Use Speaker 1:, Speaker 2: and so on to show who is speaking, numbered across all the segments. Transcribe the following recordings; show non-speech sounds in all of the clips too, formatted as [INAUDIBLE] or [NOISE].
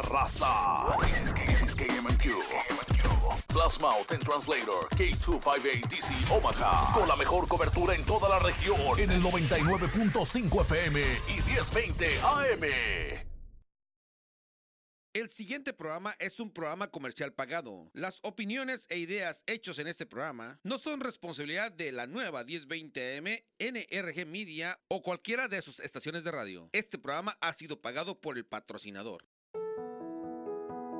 Speaker 1: raza. This is KMQ. Plasma and Translator K258DC Omaha. Con la mejor cobertura en toda la región. En el 99.5 FM y 1020 AM.
Speaker 2: El siguiente programa es un programa comercial pagado. Las opiniones e ideas hechos en este programa no son responsabilidad de la nueva 1020M, NRG Media o cualquiera de sus estaciones de radio. Este programa ha sido pagado por el patrocinador.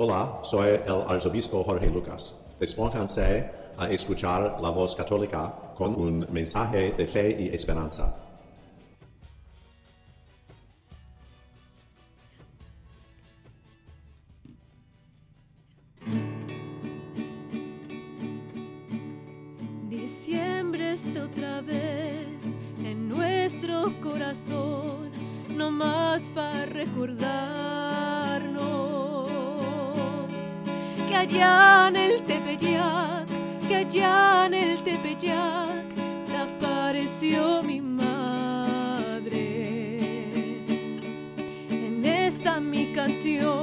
Speaker 3: Hola, soy el arzobispo Jorge Lucas. Despónganse a escuchar la voz católica con un mensaje de fe y esperanza
Speaker 4: que allá en el Tepeyac, que allá en el Tepeyac se apareció mi madre. En esta mi canción.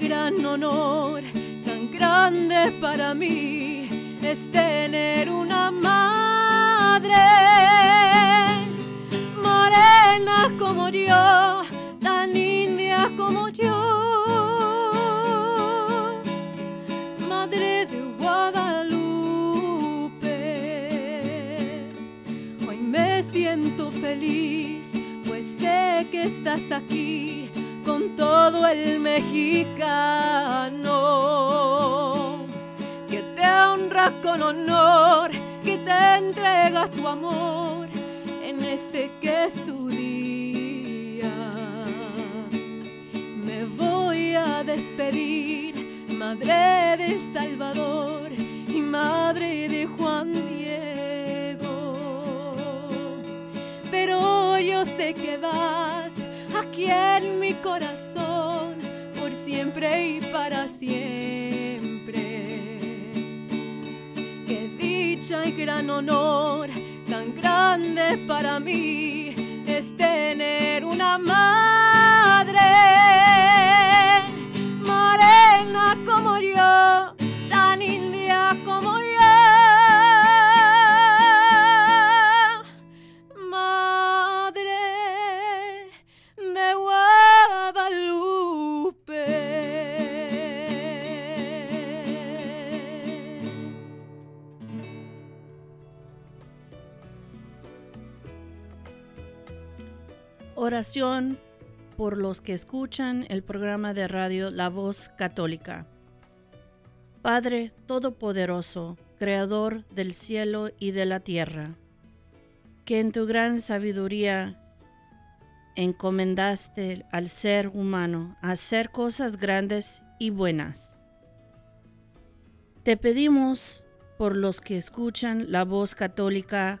Speaker 4: gran honor, tan grande para mí, es tener una madre morena como yo, tan india como yo, madre de Guadalupe. Hoy me siento feliz, pues sé que estás aquí todo el mexicano que te honra con honor, que te entrega tu amor en este que es tu día. Me voy a despedir, Madre de Salvador y Madre de Juan Diego. Pero yo sé que vas aquí en mi corazón y para siempre. Qué dicha y gran honor, tan grande para mí, es tener una madre. Por los que escuchan el programa de radio La Voz Católica. Padre Todopoderoso, Creador del cielo y de la tierra, que en tu gran sabiduría encomendaste al ser humano hacer cosas grandes y buenas. Te pedimos por los que escuchan la voz católica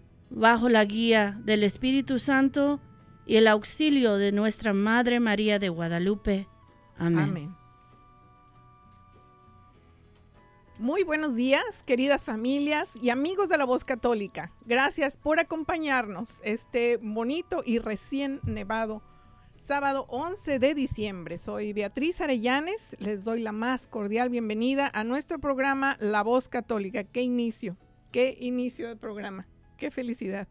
Speaker 5: bajo la guía del Espíritu Santo y el auxilio de nuestra Madre María de Guadalupe. Amén.
Speaker 6: Muy buenos días, queridas familias y amigos de la voz católica. Gracias por acompañarnos este bonito y recién nevado sábado 11 de diciembre. Soy Beatriz Arellanes. Les doy la más cordial bienvenida a nuestro programa La Voz Católica. ¡Qué inicio! ¡Qué inicio de programa! ¡Qué felicidad!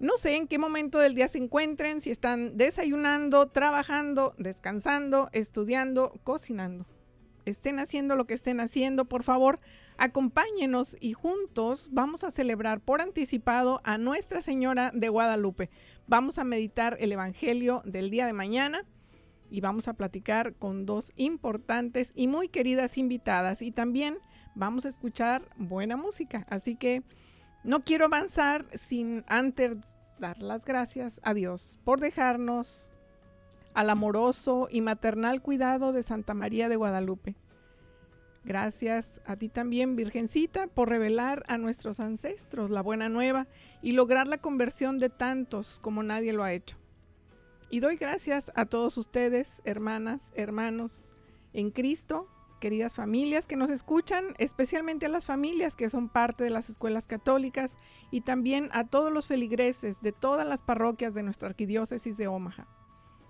Speaker 6: No sé en qué momento del día se encuentren, si están desayunando, trabajando, descansando, estudiando, cocinando. Estén haciendo lo que estén haciendo, por favor, acompáñenos y juntos vamos a celebrar por anticipado a Nuestra Señora de Guadalupe. Vamos a meditar el Evangelio del día de mañana y vamos a platicar con dos importantes y muy queridas invitadas y también vamos a escuchar buena música. Así que no quiero avanzar sin antes dar las gracias a Dios por dejarnos al amoroso y maternal cuidado de Santa María de Guadalupe. Gracias a ti también, Virgencita, por revelar a nuestros ancestros la buena nueva y lograr la conversión de tantos como nadie lo ha hecho. Y doy gracias a todos ustedes, hermanas, hermanos, en Cristo, queridas familias que nos escuchan, especialmente a las familias que son parte de las escuelas católicas y también a todos los feligreses de todas las parroquias de nuestra arquidiócesis de Omaha.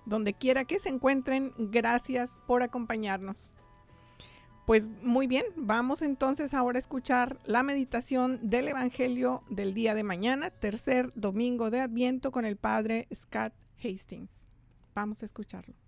Speaker 6: Donde quiera que se encuentren, gracias por acompañarnos. Pues muy bien, vamos entonces ahora a escuchar la meditación del Evangelio del día de mañana, tercer domingo de Adviento con el Padre Scott Hastings. Vamos a escucharlo.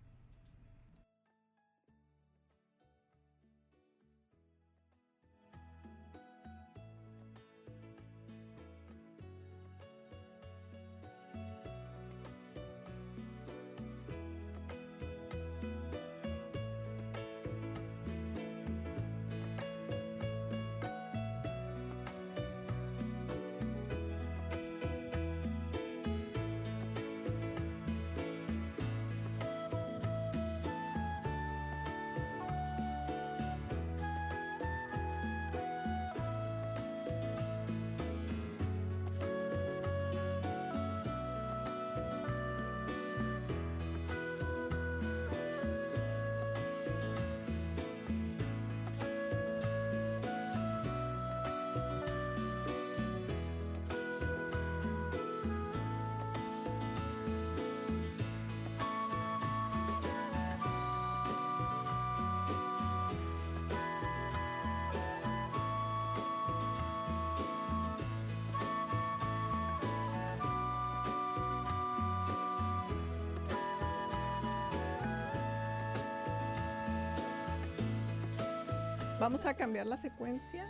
Speaker 6: Vamos a cambiar la secuencia.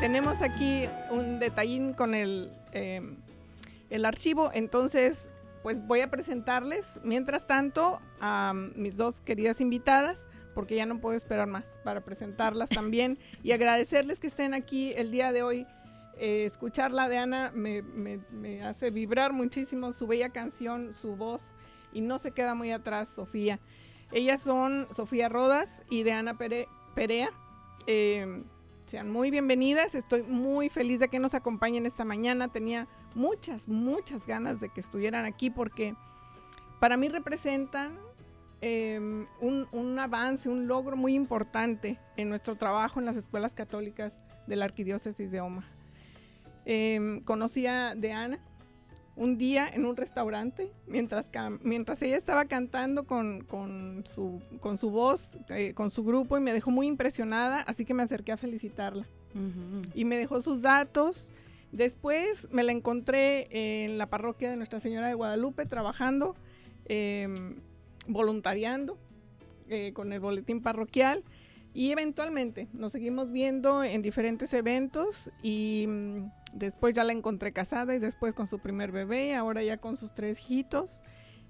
Speaker 6: Tenemos aquí un detallín con el, em, el archivo, entonces pues voy a presentarles mientras tanto a mis dos queridas invitadas, porque ya no puedo esperar más para presentarlas [LAUGHS] también y agradecerles que estén aquí el día de hoy. Eh, escucharla de Ana me, me hace vibrar muchísimo su bella canción, su voz, y no se queda muy atrás, Sofía. Ellas son Sofía Rodas y Deana Perea. Em, sean muy bienvenidas. Estoy muy feliz de que nos acompañen esta mañana. Tenía muchas, muchas ganas de que estuvieran aquí porque para mí representan em, un, avance, un logro muy importante en nuestro trabajo en las escuelas católicas de la Arquidiócesis de Oma. Eh, conocí a Deana un día en un restaurante, mientras, mientras ella estaba cantando con, su, con su voz, eh, con su grupo, y me dejó muy impresionada, así que me acerqué a felicitarla. Y me dejó sus datos. Después me la encontré en la parroquia de Nuestra Señora de Guadalupe trabajando, em, voluntariando eh, con el boletín parroquial. Y eventualmente nos seguimos viendo en diferentes eventos y mm, después ya la encontré casada y después con su primer bebé, ahora ya con sus tres hijitos.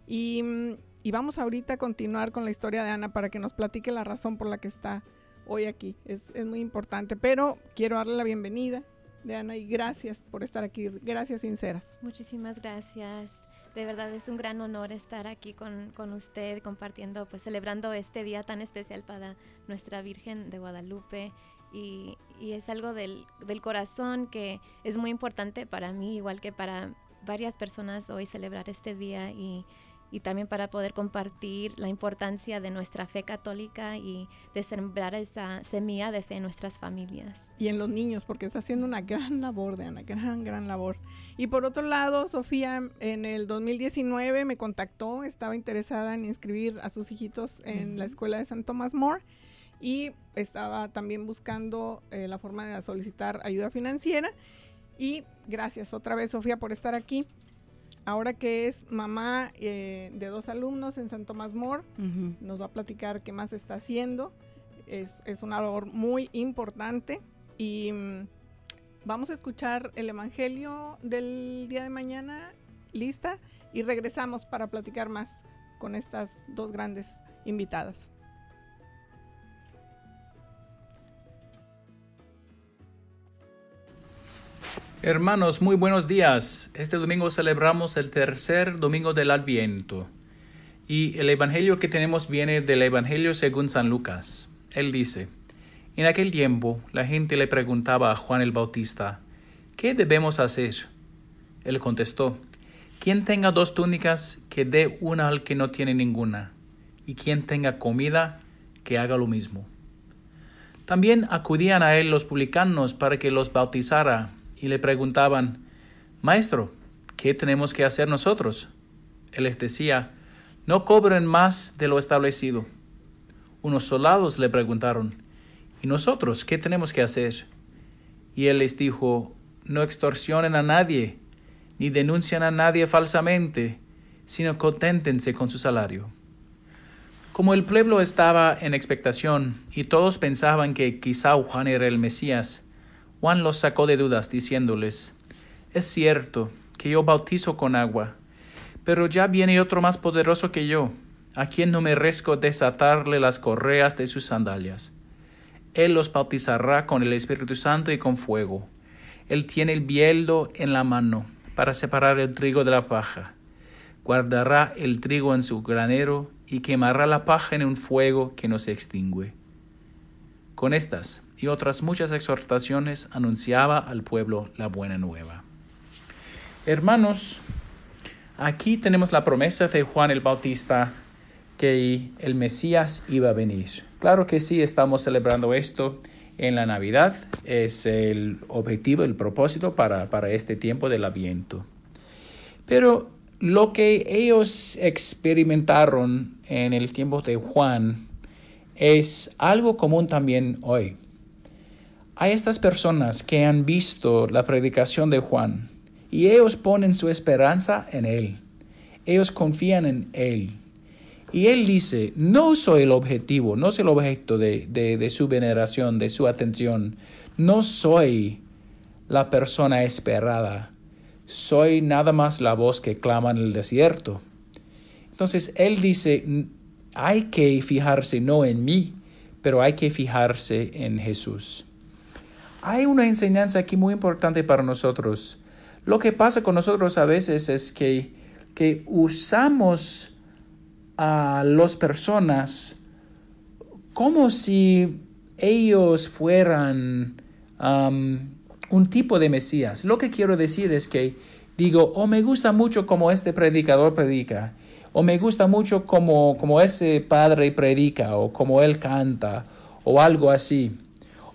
Speaker 6: Y, mm, y, vamos ahorita a continuar con la historia de Ana para que nos platique la razón por la que está hoy aquí. Es, es muy importante, pero quiero darle la bienvenida de Ana y gracias por estar aquí. Gracias sinceras.
Speaker 7: Muchísimas gracias. De verdad es un gran honor estar aquí con, con, usted, compartiendo, pues celebrando este día tan especial para nuestra Virgen de Guadalupe. Y, y es algo del, del, corazón que es muy importante para mí, igual que para varias personas hoy celebrar este día y, y también para poder compartir la importancia de nuestra fe católica y de sembrar esa semilla de fe en nuestras familias.
Speaker 6: Y en los niños, porque está haciendo una gran labor, de una gran, gran labor. Y por otro lado, Sofía en el 2019 me contactó, estaba interesada en inscribir a sus hijitos en la escuela de San Thomas More y estaba también buscando eh, la forma de solicitar ayuda financiera. Y gracias otra vez, Sofía, por estar aquí ahora que es mamá eh, de dos alumnos en San Tomás More, nos va a platicar qué más está haciendo. Es, es una labor muy importante y mm, vamos a escuchar el Evangelio del día de mañana, lista, y regresamos para platicar más con estas dos grandes invitadas.
Speaker 8: Hermanos, muy buenos días. Este domingo celebramos el tercer domingo del Adviento. Y el Evangelio que tenemos viene del Evangelio según San Lucas. Él dice, En aquel tiempo la gente le preguntaba a Juan el Bautista, ¿qué debemos hacer? Él contestó, Quien tenga dos túnicas, que dé una al que no tiene ninguna, y quien tenga comida, que haga lo mismo. También acudían a él los publicanos para que los bautizara y le preguntaban, Maestro, ¿qué tenemos que hacer nosotros? Él les decía, no cobren más de lo establecido. Unos soldados le preguntaron, ¿y nosotros qué tenemos que hacer? Y él les dijo, no extorsionen a nadie, ni denuncian a nadie falsamente, sino conténtense con su salario. Como el pueblo estaba en expectación y todos pensaban que quizá Juan era el Mesías, Juan los sacó de dudas, diciéndoles, Es cierto que yo bautizo con agua, pero ya viene otro más poderoso que yo, a quien no merezco desatarle las correas de sus sandalias. Él los bautizará con el Espíritu Santo y con fuego. Él tiene el bieldo en la mano para separar el trigo de la paja. Guardará el trigo en su granero y quemará la paja en un fuego que no se extingue. Con estas y otras muchas exhortaciones anunciaba al pueblo la buena nueva. Hermanos, aquí tenemos la promesa de Juan el Bautista que el Mesías iba a venir. Claro que sí, estamos celebrando esto en la Navidad, es el objetivo, el propósito para, para este tiempo del Adviento. Pero lo que ellos experimentaron en el tiempo de Juan es algo común también hoy. Hay estas personas que han visto la predicación de Juan y ellos ponen su esperanza en Él. Ellos confían en Él. Y Él dice, no soy el objetivo, no soy el objeto de, de su veneración, de su atención. No soy la persona esperada. Soy nada más la voz que clama en el desierto. Entonces Él dice, hay que fijarse no en mí, pero hay que fijarse en Jesús hay una enseñanza aquí muy importante para nosotros. Lo que pasa con nosotros a veces es que, que usamos a las personas como si ellos fueran un tipo de Mesías. Lo que quiero decir es que digo, o oh, me gusta mucho como este predicador predica, o me gusta mucho como, como ese padre predica, o como él canta, o algo así.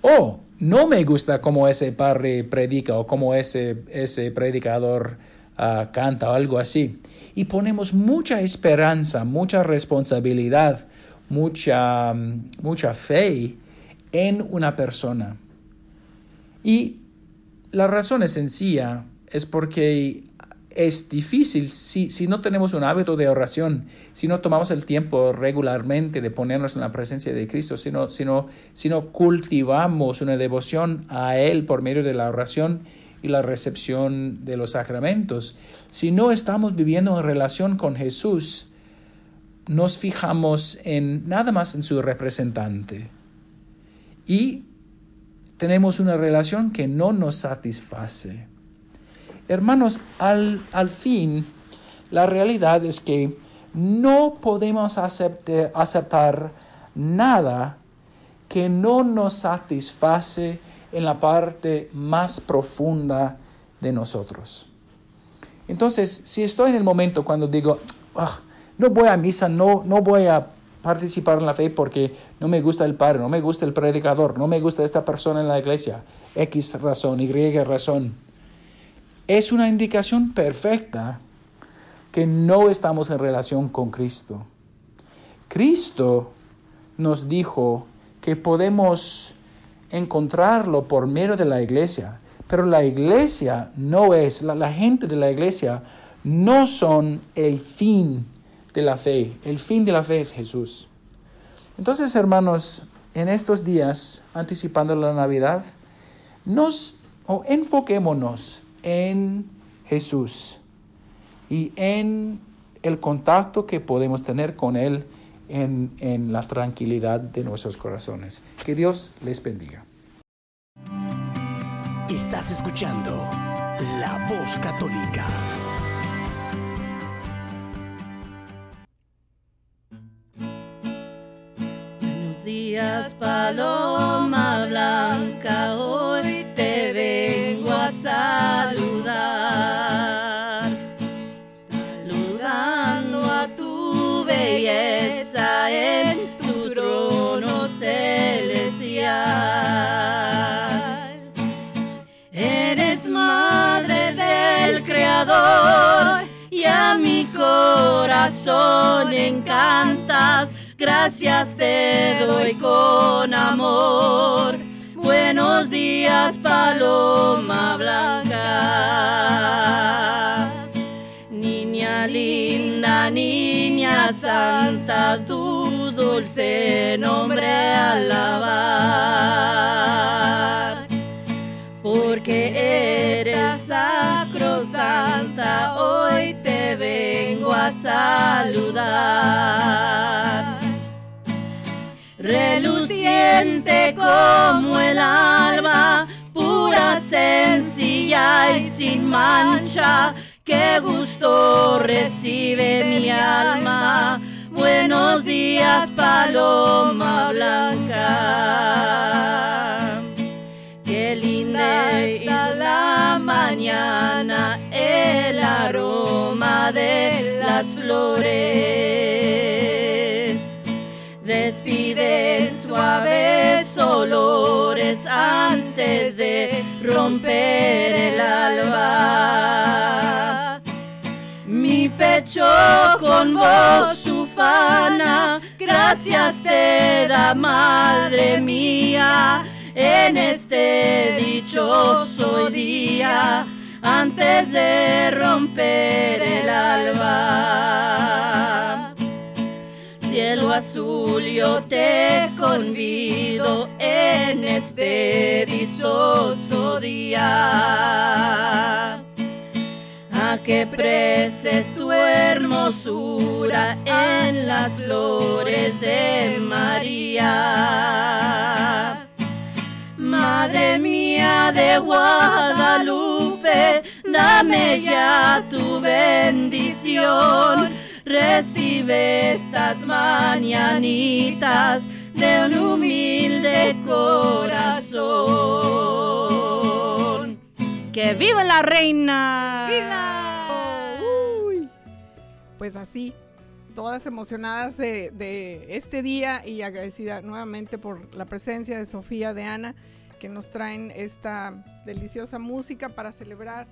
Speaker 8: O no me gusta cómo ese padre predica o cómo ese, ese predicador ah, canta o algo así. Y ponemos mucha esperanza, mucha responsabilidad, mucha, mucha fe en una persona. Y la razón es sencilla, es porque es difícil si, si, no tenemos un hábito de oración, si no tomamos el tiempo regularmente de ponernos en la presencia de Cristo, si no, si no, cultivamos una devoción a Él por medio de la oración y la recepción de los sacramentos, si no estamos viviendo en relación con Jesús, nos fijamos en nada más en su representante y tenemos una relación que no nos satisface. Hermanos, al, fin, la realidad es que no podemos aceptar nada que no nos satisface en la parte más profunda de nosotros. Entonces, si estoy en el momento cuando digo, ah, no voy a misa, no, no voy a participar en la fe porque no me gusta el padre, no me gusta el predicador, no me gusta esta persona en la iglesia, X razón, Y razón, es una indicación perfecta que no estamos en relación con Cristo. Cristo nos dijo que podemos encontrarlo por medio de la iglesia, pero la iglesia no es, la, gente de la iglesia no son el fin de la fe. El fin de la fe es Jesús. Entonces, hermanos, en estos días, anticipando la Navidad, nos o enfoquémonos en Jesús y en el contacto que podemos tener con Él en, en la tranquilidad de nuestros corazones. Que Dios les bendiga.
Speaker 9: Estás escuchando La Voz Católica.
Speaker 5: Buenos días, Paloma corazón encantas. Gracias te doy con amor. Buenos días, paloma blanca. Niña linda, niña santa, tu dulce nombre alabar. Porque eres sacrosanta, hoy saludar reluciente como el alba, pura, sencilla y sin mancha. Qué gusto recibe mi alma. Buenos días, paloma blanca. Qué linda está la mañana, el aroma de suaves olores antes de romper el alba. Mi pecho con voz ufana, gracias te da, madre mía, en este dichoso día, antes de romper el alba cielo azul yo te convido en este dichoso día a que preces tu hermosura en las flores de María. Madre mía de Guadalupe, dame ya tu bendición recibe estas mañanitas de un humilde corazón. ¡Que viva la reina!
Speaker 6: ¡Viva! Uy. Pues así, todas emocionadas de, de este día y agradecida nuevamente por la presencia de Sofía, de Ana, que nos traen esta deliciosa música para celebrar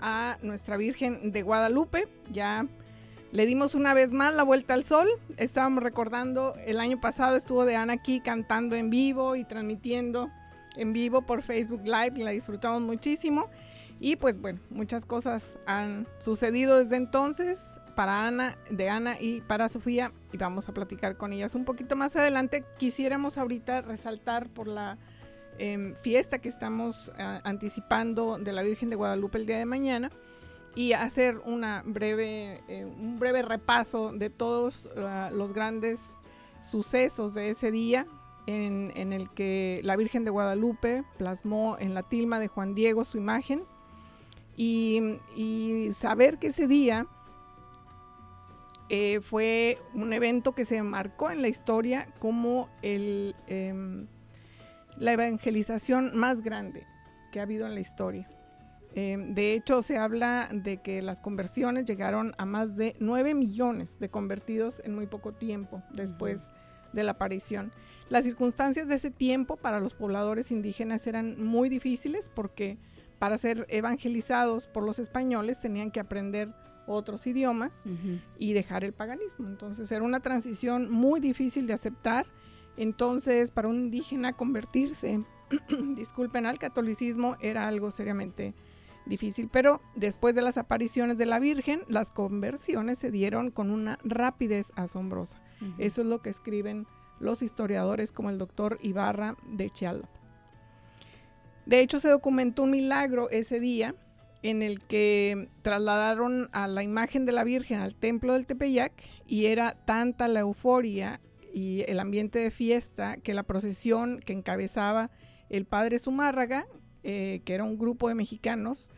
Speaker 6: a nuestra Virgen de Guadalupe. Ya le dimos una vez más la vuelta al sol. Estábamos recordando, el año pasado estuvo de Ana aquí cantando en vivo y transmitiendo en vivo por Facebook Live. La disfrutamos muchísimo. Y pues bueno, muchas cosas han sucedido desde entonces para Ana, de Ana y para Sofía. Y vamos a platicar con ellas un poquito más adelante. Quisiéramos ahorita resaltar por la em, fiesta que estamos ah, anticipando de la Virgen de Guadalupe el día de mañana y hacer una breve, eh, un breve repaso de todos los grandes sucesos de ese día en, en, el que la Virgen de Guadalupe plasmó en la tilma de Juan Diego su imagen y, y saber que ese día eh, fue un evento que se marcó en la historia como el, em, la evangelización más grande que ha habido en la historia. Em, de hecho, se habla de que las conversiones llegaron a más de 9 millones de convertidos en muy poco tiempo después de la aparición. Las circunstancias de ese tiempo para los pobladores indígenas eran muy difíciles porque para ser evangelizados por los españoles tenían que aprender otros idiomas y dejar el paganismo. Entonces era una transición muy difícil de aceptar. Entonces para un indígena convertirse, [CLEARS THROAT] disculpen, al catolicismo era algo seriamente difícil. Pero después de las apariciones de la Virgen, las conversiones se dieron con una rapidez asombrosa. Eso es lo que escriben los historiadores como el doctor Ibarra de Chialpa. De hecho, se documentó un milagro ese día en el que trasladaron a la imagen de la Virgen al templo del Tepeyac y era tanta la euforia y el ambiente de fiesta que la procesión que encabezaba el padre Zumárraga, eh, que era un grupo de mexicanos,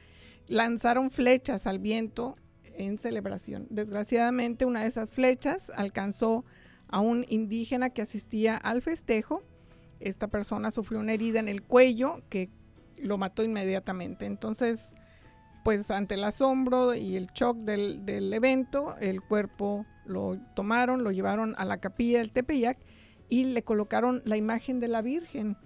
Speaker 6: lanzaron flechas al viento en celebración. Desgraciadamente una de esas flechas alcanzó a un indígena que asistía al festejo. Esta persona sufrió una herida en el cuello que lo mató inmediatamente. Entonces, pues ante el asombro y el shock del, evento, el cuerpo lo tomaron, lo llevaron a la capilla del Tepeyac y le colocaron la imagen de la Virgen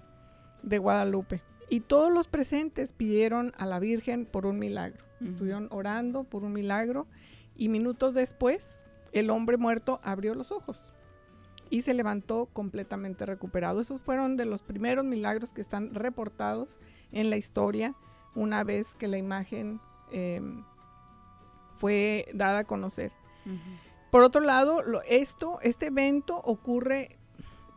Speaker 6: de Guadalupe. Y todos los presentes pidieron a la Virgen por un milagro. Estuvieron orando por un milagro y minutos después el hombre muerto abrió los ojos y se levantó completamente recuperado. Esos fueron de los primeros milagros que están reportados en la historia una vez que la imagen em, fue dada a conocer. Por otro lado, esto, este evento ocurre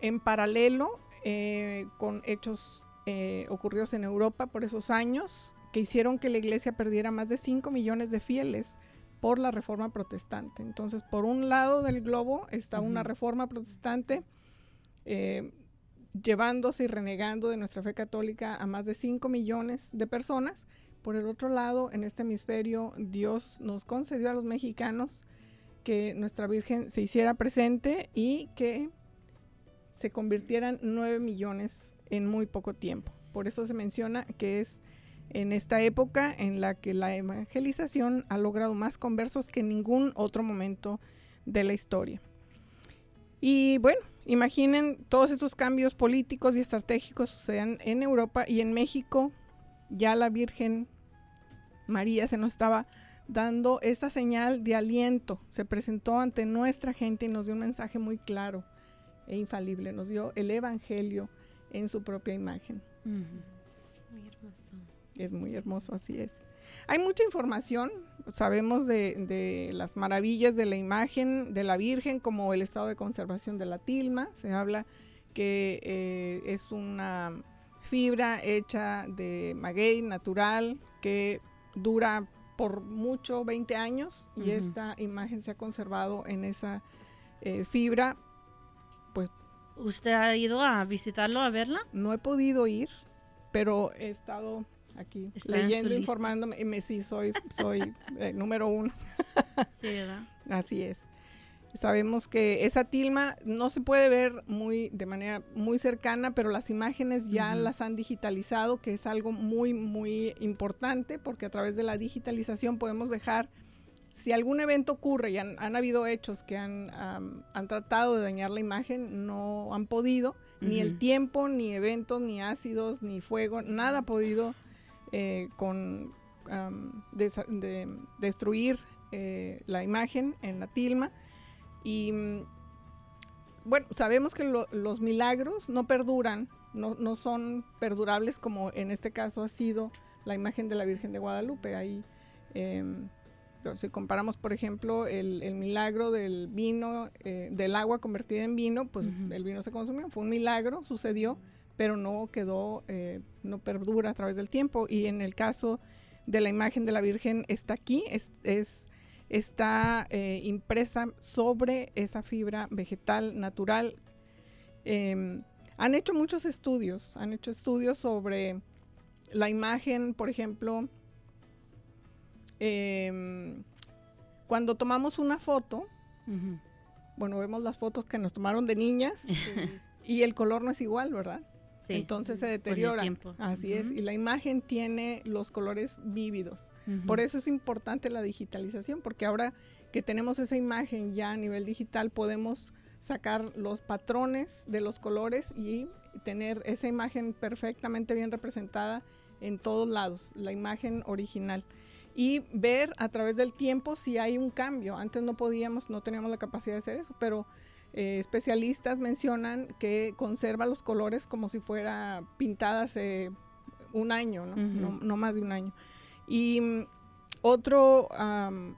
Speaker 6: en paralelo eh, con hechos eh, ocurridos en Europa por esos años que hicieron que la iglesia perdiera más de 5 millones de fieles por la reforma protestante. Entonces, por un lado del globo está una reforma protestante eh, llevándose y renegando de nuestra fe católica a más de 5 millones de personas. Por el otro lado, en este hemisferio, Dios nos concedió a los mexicanos que nuestra Virgen se hiciera presente y que se convirtieran 9 millones en muy poco tiempo. Por eso se menciona que es en esta época en la que la evangelización ha logrado más conversos que en ningún otro momento de la historia. Y bueno, imaginen todos estos cambios políticos y estratégicos sucedan en Europa y en México. Ya la Virgen María se nos estaba dando esta señal de aliento. Se presentó ante nuestra gente y nos dio un mensaje muy claro e infalible. Nos dio el Evangelio en su propia imagen. Muy hermoso. Es muy hermoso, así es. Hay mucha información, sabemos de, las maravillas de la imagen de la Virgen, como el estado de conservación de la tilma. Se habla que eh, es una fibra hecha de maguey natural que dura por mucho 20 años y esta imagen se ha conservado en esa eh, fibra.
Speaker 5: ¿Usted ha ido a visitarlo, a verla?
Speaker 6: No he podido ir, pero he estado aquí leyendo, informándome. Y me, sí, soy, soy [LAUGHS] eh, número uno.
Speaker 5: sí, ¿verdad?
Speaker 6: Así es. Sabemos que esa tilma no se puede ver muy de manera muy cercana, pero las imágenes ya las han digitalizado, que es algo muy, muy importante, porque a través de la digitalización podemos dejar, si algún evento ocurre, y han, habido hechos que han, han, tratado de dañar la imagen, no han podido, ni el tiempo, ni eventos, ni ácidos, ni fuego, nada ha podido eh, con destruir eh, la imagen en la tilma. Y mm, bueno, sabemos que los milagros no perduran, no, son perdurables como en este caso ha sido la imagen de la Virgen de Guadalupe. Ahí, si comparamos, por ejemplo, el, milagro del vino, eh, del agua convertida en vino, pues el vino se consumió, fue un milagro, sucedió, pero no quedó, eh, no perdura a través del tiempo. Y en el caso de la imagen de la Virgen está aquí, es, está eh, impresa sobre esa fibra vegetal natural. Em, han hecho muchos estudios, han hecho estudios sobre la imagen, por ejemplo, em, cuando tomamos una foto. Bueno, vemos las fotos que nos tomaron de niñas [LAUGHS] y el color no es igual, ¿verdad?
Speaker 5: Sí.
Speaker 6: Entonces se deteriora.
Speaker 5: tiempo.
Speaker 6: Así es. Y la imagen tiene los colores vívidos. Por eso es importante la digitalización, porque ahora que tenemos esa imagen ya a nivel digital, podemos sacar los patrones de los colores y tener esa imagen perfectamente bien representada en todos lados, la imagen original. Y ver a través del tiempo si hay un cambio. Antes no podíamos, no teníamos la capacidad de hacer eso, pero eh, especialistas mencionan que conserva los colores como si fuera pintada hace un año, ¿no?
Speaker 5: Ujú.
Speaker 6: no, no más de un año. Y mm, otro am,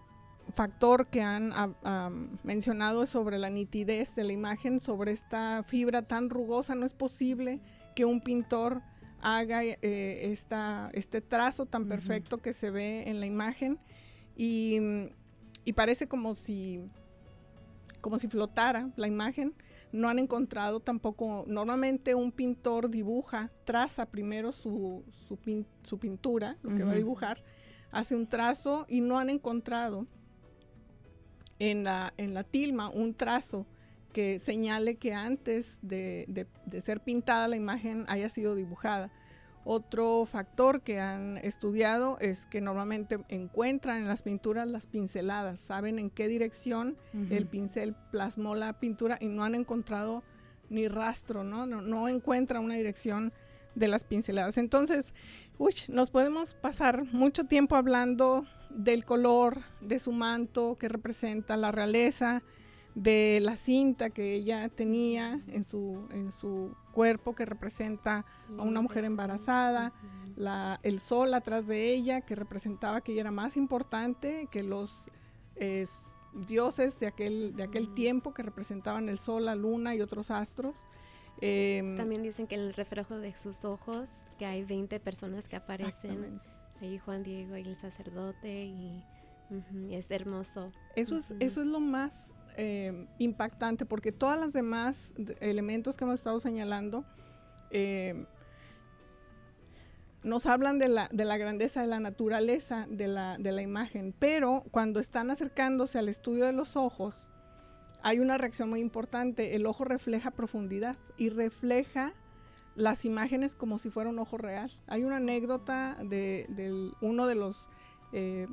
Speaker 6: factor que han am, mencionado es sobre la nitidez de la imagen, sobre esta fibra tan rugosa. No es posible que un pintor haga eh, esta, este trazo tan perfecto que se ve en la imagen. Y, y parece como si, como si flotara la imagen. No han encontrado tampoco, normalmente un pintor dibuja, traza primero su, su, pin- su pintura, lo que va a dibujar, hace un trazo y no han encontrado en la, en la tilma un trazo que señale que antes de, de- de ser pintada la imagen haya sido dibujada. Otro factor que han estudiado es que normalmente encuentran en las pinturas las pinceladas, saben en qué dirección el pincel plasmó la pintura y no han encontrado ni rastro, ¿no? No, no encuentran una dirección de las pinceladas. Entonces, uy, nos podemos pasar mucho tiempo hablando del color de su manto que representa la realeza, de la cinta que ella tenía en su, en su cuerpo que representa a una mujer embarazada, la, el sol atrás de ella que representaba que ella era más importante que los eh, dioses de aquel, de aquel tiempo que representaban el sol, la luna y otros astros. Em,
Speaker 7: También dicen que en el reflejo de sus ojos, que hay 20 personas que aparecen. Ahí Juan Diego y el sacerdote y, es hermoso.
Speaker 6: Eso es,
Speaker 7: Ujú.
Speaker 6: eso es lo más eh, impactante, porque todas las demás de- elementos que hemos estado señalando eh, nos hablan de la, de la grandeza de la naturaleza de la, de la imagen, pero cuando están acercándose al estudio de los ojos, hay una reacción muy importante. El ojo refleja profundidad y refleja las imágenes como si fuera un ojo real. Hay una anécdota de, uno de los eh,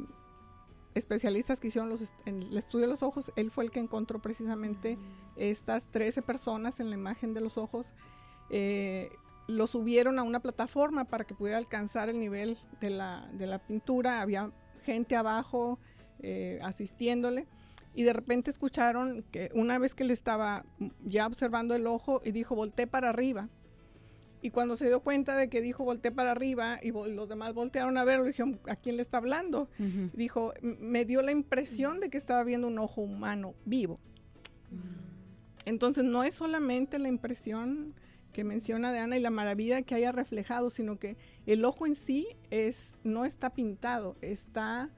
Speaker 6: especialistas que hicieron los est- en el estudio de los ojos, él fue el que encontró precisamente estas 13 personas en la imagen de los ojos. eh, lo subieron a una plataforma para que pudiera alcanzar el nivel de la, de la pintura. Había gente abajo eh, asistiéndole. Y de repente escucharon que una vez que le estaba ya observando el ojo y dijo, volteé para arriba. Y cuando se dio cuenta de que dijo volteé para arriba y los demás voltearon a verlo, dijeron, ¿a quién le está hablando? Dijo, "M- me dio la impresión de que estaba viendo un ojo humano vivo. Entonces no es solamente la impresión que menciona de Ana y la maravilla que haya reflejado, sino que el ojo en sí es, no está pintado, está,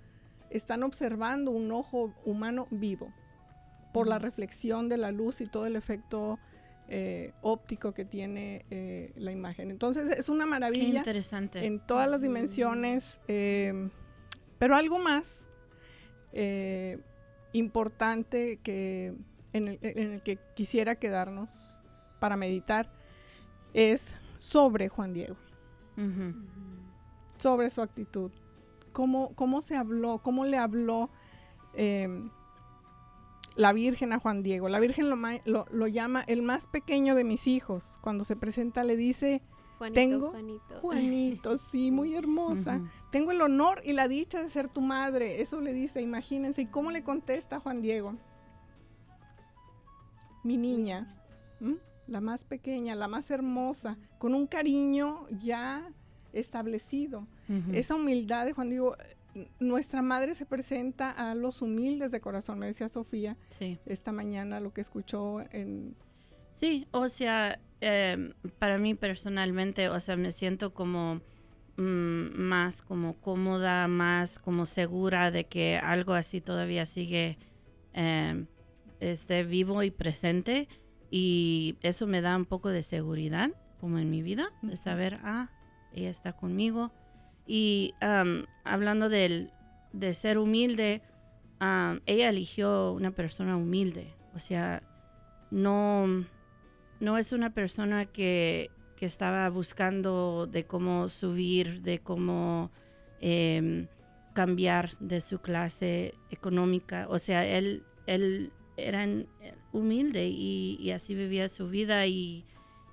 Speaker 6: están observando un ojo humano vivo por la reflexión de la luz y todo el efecto eh, óptico que tiene eh, la imagen. Entonces es una
Speaker 5: Qué
Speaker 6: maravilla
Speaker 5: interesante.
Speaker 6: en todas las dimensiones, eh, pero algo más eh, importante que en el, en el que quisiera quedarnos para meditar es sobre Juan Diego, sobre su actitud, cómo, cómo se habló, cómo le habló eh, la Virgen a Juan Diego. La Virgen lo, ma- lo- lo llama el más pequeño de mis hijos. Cuando se presenta le dice,
Speaker 7: Juanito,
Speaker 6: Tengo
Speaker 7: Juanito.
Speaker 6: Juanito, sí, muy [LAUGHS] hermosa. Tengo el honor y la dicha de ser tu madre. Eso le dice, imagínense. ¿Y cómo le contesta Juan Diego? Mi niña, ¿m? la más pequeña, la más hermosa, con un cariño ya establecido. Esa humildad de Juan Diego, nuestra madre se presenta a los humildes de corazón, me decía Sofía
Speaker 5: Sí.
Speaker 6: esta mañana, lo que escuchó en...
Speaker 5: Sí, o sea, em, para mí personalmente, o sea, me siento como mm, más como cómoda, más como segura de que algo así todavía sigue em, esté vivo y presente y eso me da un poco de seguridad como en mi vida, de saber, ah, ella está conmigo. Y hablando del, de ser humilde, um, ella eligió una persona humilde. O sea, no, no es una persona que, que estaba buscando de cómo subir, de cómo em, cambiar de su clase económica. O sea, él, él era humilde y, y así vivía su vida y,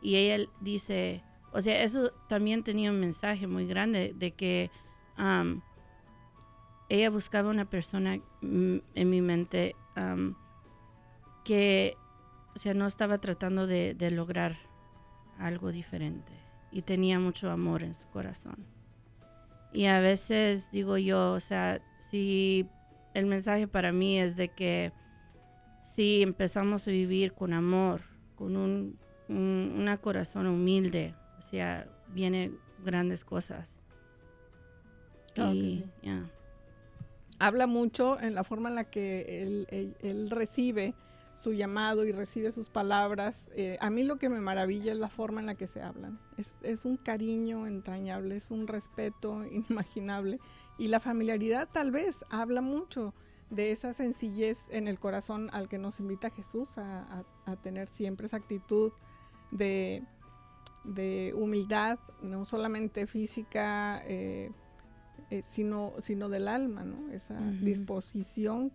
Speaker 5: y ella dice, o sea, eso también tenía un mensaje muy grande de que ella buscaba una persona mm, en mi mente que, o sea, no estaba tratando de, lograr algo diferente y tenía mucho amor en su corazón. Y a veces digo yo, o sea, si el mensaje para mí es de que si empezamos a vivir con amor, con un, un una corazón humilde, sea, vienen grandes cosas.
Speaker 6: Claro que
Speaker 5: y,
Speaker 6: sí.
Speaker 5: yeah.
Speaker 6: habla mucho en la forma en la que él, él- él recibe su llamado y recibe sus palabras. Eh, a mí lo que me maravilla es la forma en la que se hablan. Es, es un cariño entrañable, es un respeto [LAUGHS] inimaginable. Y la familiaridad tal vez habla mucho de esa sencillez en el corazón al que nos invita Jesús a, a- a tener siempre esa actitud de, de humildad, no solamente física, eh, eh, sino, sino del alma, ¿no? Esa disposición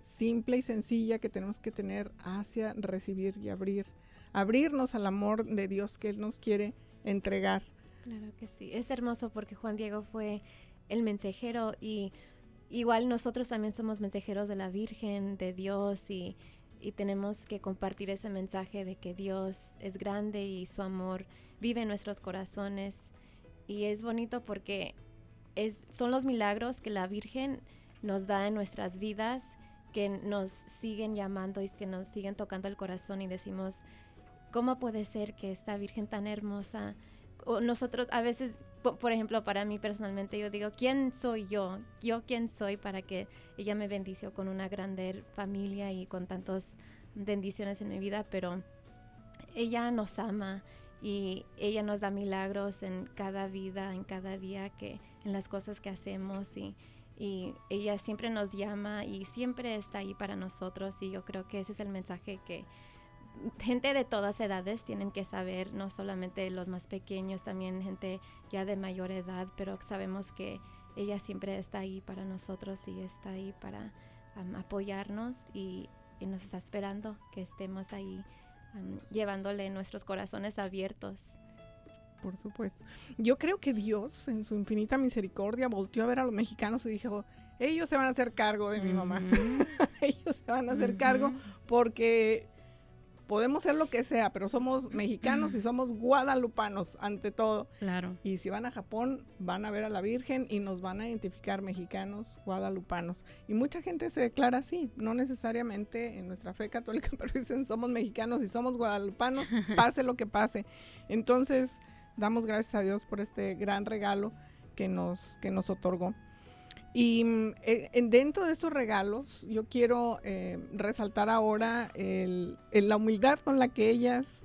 Speaker 6: simple y sencilla que tenemos que tener hacia recibir y abrir, abrirnos al amor de Dios que Él nos quiere entregar.
Speaker 7: Claro que sí. Es hermoso porque Juan Diego fue el mensajero y igual nosotros también somos mensajeros de la Virgen, de Dios y, y tenemos que compartir ese mensaje de que Dios es grande y su amor vive en nuestros corazones. Y es bonito porque es, son los milagros que la Virgen nos da en nuestras vidas que nos siguen llamando y que nos siguen tocando el corazón y decimos, ¿cómo puede ser que esta Virgen tan hermosa o nosotros a veces, por ejemplo, para mí personalmente, yo digo, ¿quién soy yo? ¿Yo quién soy para que ella me bendició con una grande familia y con tantas bendiciones en mi vida? Pero ella nos ama y ella nos da milagros en cada vida, en cada día, que en las cosas que hacemos y, y ella siempre nos llama y siempre está ahí para nosotros y yo creo que ese es el mensaje que gente de todas edades tienen que saber, no solamente los más pequeños, también gente ya de mayor edad, pero sabemos que ella siempre está ahí para nosotros y está ahí para apoyarnos y, y nos está esperando que estemos ahí llevándole nuestros corazones abiertos.
Speaker 6: Por supuesto. Yo creo que Dios, en su infinita misericordia, volteó a ver a los mexicanos y dijo, ellos se van a hacer cargo de mi mamá. [LAUGHS] Ellos se van a hacer cargo porque podemos ser lo que sea, pero somos mexicanos y somos guadalupanos ante todo.
Speaker 5: Claro.
Speaker 6: Y si van a Japón, van a ver a la Virgen y nos van a identificar mexicanos, guadalupanos. Y mucha gente se declara así, no necesariamente en nuestra fe católica, [LAUGHS] pero dicen somos mexicanos y somos guadalupanos, [LAUGHS] pase lo que pase. Entonces, damos gracias a Dios por este gran regalo que nos, que nos otorgó. Y mm, eh, en- dentro de estos regalos, yo quiero eh, resaltar ahora la humildad con la que ellas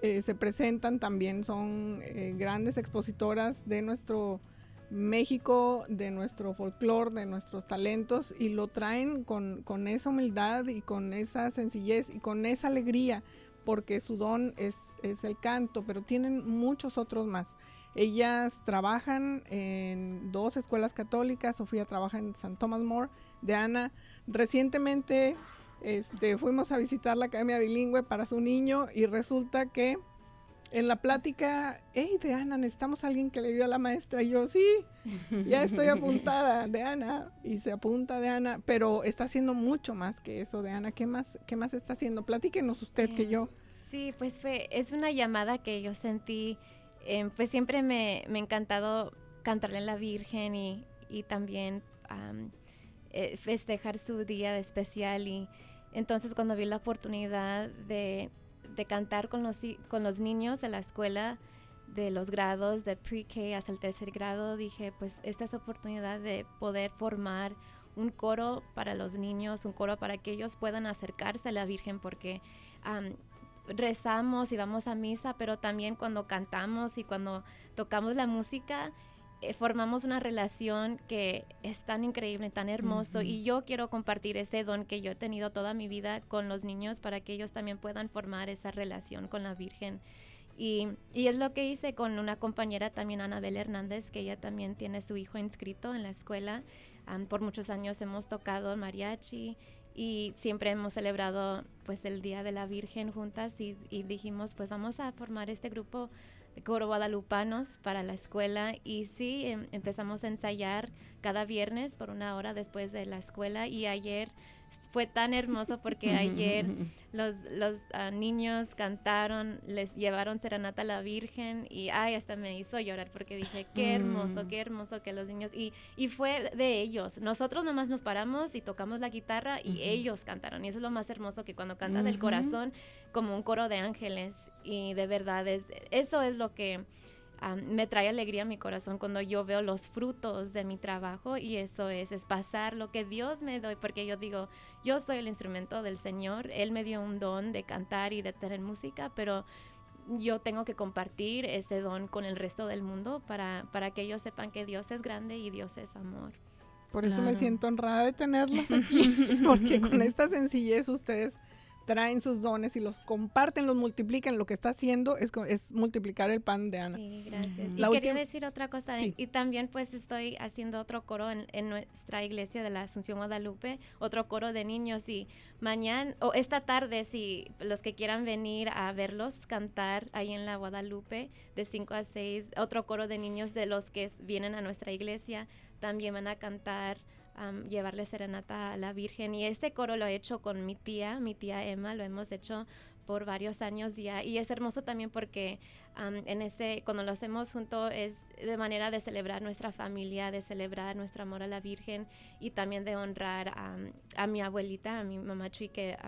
Speaker 6: eh, se presentan. También son eh, grandes expositoras de nuestro México, de nuestro folclore, de nuestros talentos, y lo traen con, esa humildad y con esa sencillez y con esa alegría, porque su don es el canto, pero tienen muchos otros más. Ellas trabajan en dos escuelas católicas. Sofía trabaja en San Thomas More. De Ana, recientemente este, fuimos a visitar la Academia Bilingüe para su niño y resulta que en la plática, hey, de Ana, necesitamos a alguien que le dio a la maestra. Y yo, sí, ya estoy apuntada de Ana. Y se apunta de Ana, pero está haciendo mucho más que eso de Ana. ¿Qué más, qué más está haciendo? Platíquenos usted que yo.
Speaker 7: Sí, pues fue, es una llamada que yo sentí, eh, pues siempre me, me ha encantado cantarle a la Virgen y, y también am, eh, festejar su día de especial y entonces cuando vi la oportunidad de, de cantar con los, con los niños de la escuela, de los grados de pre-K hasta el tercer grado, dije, pues esta es oportunidad de poder formar un coro para los niños, un coro para que ellos puedan acercarse a la Virgen, porque rezamos y vamos a misa, pero también cuando cantamos y cuando tocamos la música, eh, formamos una relación que es tan increíble, tan hermoso y yo quiero compartir ese don que yo he tenido toda mi vida con los niños para que ellos también puedan formar esa relación con la Virgen. Y, y, es lo que hice con una compañera también, Anabel Hernández, que ella también tiene su hijo inscrito en la escuela. por muchos años hemos tocado mariachi y siempre hemos celebrado pues el Día de la Virgen juntas y, y dijimos pues vamos a formar este grupo de coro guadalupanos para la escuela y sí, em, empezamos a ensayar cada viernes por una hora después de la escuela y ayer fue tan hermoso porque ayer [LAUGHS] los, los ah, niños cantaron, les llevaron serenata a la Virgen y ay, hasta me hizo llorar porque dije, qué hermoso, mm. qué hermoso que los niños, y, y fue de ellos. Nosotros nomás nos paramos y tocamos la guitarra y ellos cantaron. Y eso es lo más hermoso que cuando cantan del corazón, como un coro de ángeles. Y de verdad, es, eso es lo que me trae alegría a mi corazón cuando yo veo los frutos de mi trabajo y eso es, es pasar lo que Dios me doy, porque yo digo, yo soy el instrumento del Señor, Él me dio un don de cantar y de tener música, pero yo tengo que compartir ese don con el resto del mundo para, para que ellos sepan que Dios es grande y Dios es amor.
Speaker 6: Por eso me siento honrada de tenerlos [LAUGHS] aquí, porque con esta sencillez ustedes traen sus dones y los comparten, los multiplican. Lo que está haciendo es, es multiplicar el pan de Ana.
Speaker 7: Sí, gracias. y quería decir otra cosa. Y también pues estoy haciendo otro coro en, nuestra iglesia de la Asunción Guadalupe, otro coro de niños. Y mañana o esta tarde, si los que quieran venir a verlos cantar ahí en la Guadalupe de 5 a 6, otro coro de niños de los que vienen a nuestra iglesia, también van a cantar llevarle serenata a la Virgen. Y este coro lo he hecho con mi tía, mi tía Emma, lo hemos hecho por varios años ya y es hermoso también porque en ese cuando lo hacemos junto es de manera de celebrar nuestra familia de celebrar nuestro amor a la Virgen y también de honrar a mi abuelita a mi mamá Chui que